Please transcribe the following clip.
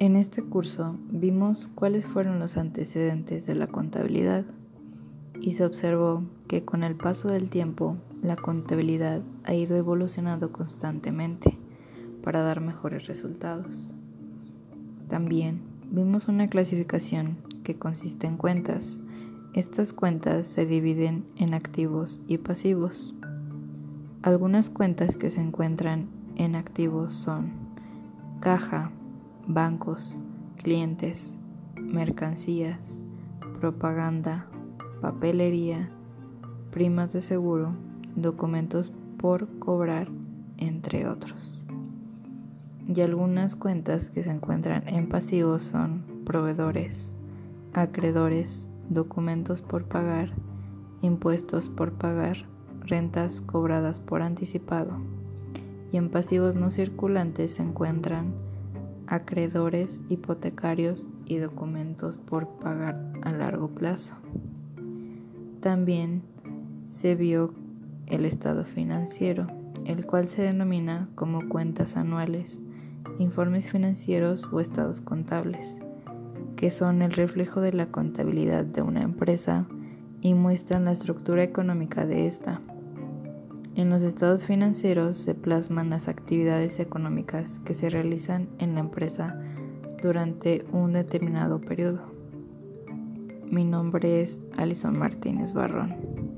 este curso vimos cuáles fueron los antecedentes de la contabilidad y se observó que con el paso del tiempo la contabilidad ha ido evolucionando constantemente para dar mejores resultados. También vimos una clasificación que consiste en cuentas. Estas cuentas se dividen en activos y pasivos. Algunas cuentas que se encuentran en activos son caja, bancos, clientes, mercancías, propaganda, papelería, primas de seguro, documentos por cobrar, entre otros. Y algunas cuentas que se encuentran en pasivos son proveedores, acreedores, documentos por pagar, impuestos por pagar, rentas cobradas por anticipado. Y en pasivos no circulantes se encuentran acreedores hipotecarios y documentos por pagar a largo plazo. También se vio el estado financiero, el cual se denomina como cuentas anuales, informes financieros o estados contables, que son el reflejo de la contabilidad de una empresa y muestran la estructura económica de esta. En los estados financieros se plasman las actividades económicas que se realizan en la empresa durante un determinado periodo. Mi nombre es Alison Martínez Barrón.